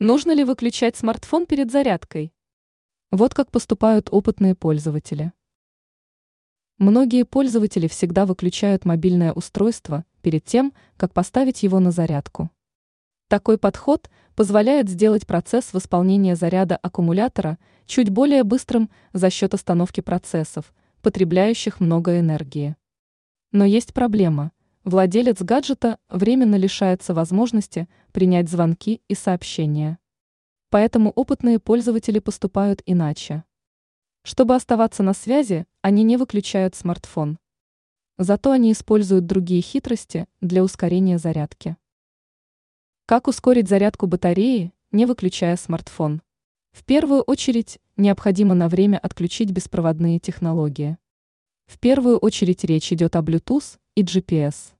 Нужно ли выключать смартфон перед зарядкой? Вот как поступают опытные пользователи. Многие пользователи всегда выключают мобильное устройство перед тем, как поставить его на зарядку. Такой подход позволяет сделать процесс восполнения заряда аккумулятора чуть более быстрым за счет остановки процессов, потребляющих много энергии. Но есть проблема. Владелец гаджета временно лишается возможности принять звонки и сообщения. Поэтому опытные пользователи поступают иначе. Чтобы оставаться на связи, они не выключают смартфон. Зато они используют другие хитрости для ускорения зарядки. Как ускорить зарядку батареи, не выключая смартфон? В первую очередь, необходимо на время отключить беспроводные технологии. В первую очередь речь идет о Bluetooth и GPS.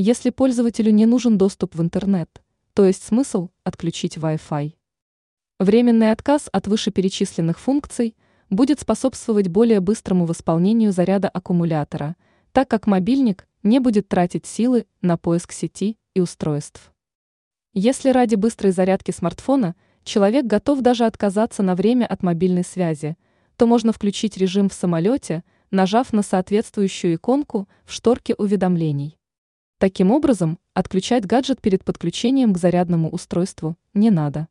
Если пользователю не нужен доступ в интернет, то есть смысл отключить Wi-Fi. Временный отказ от вышеперечисленных функций будет способствовать более быстрому восполнению заряда аккумулятора, так как мобильник не будет тратить силы на поиск сети и устройств. Если ради быстрой зарядки смартфона человек готов даже отказаться на время от мобильной связи, то можно включить режим в самолете, нажав на соответствующую иконку в шторке уведомлений. Таким образом, отключать гаджет перед подключением к зарядному устройству не надо.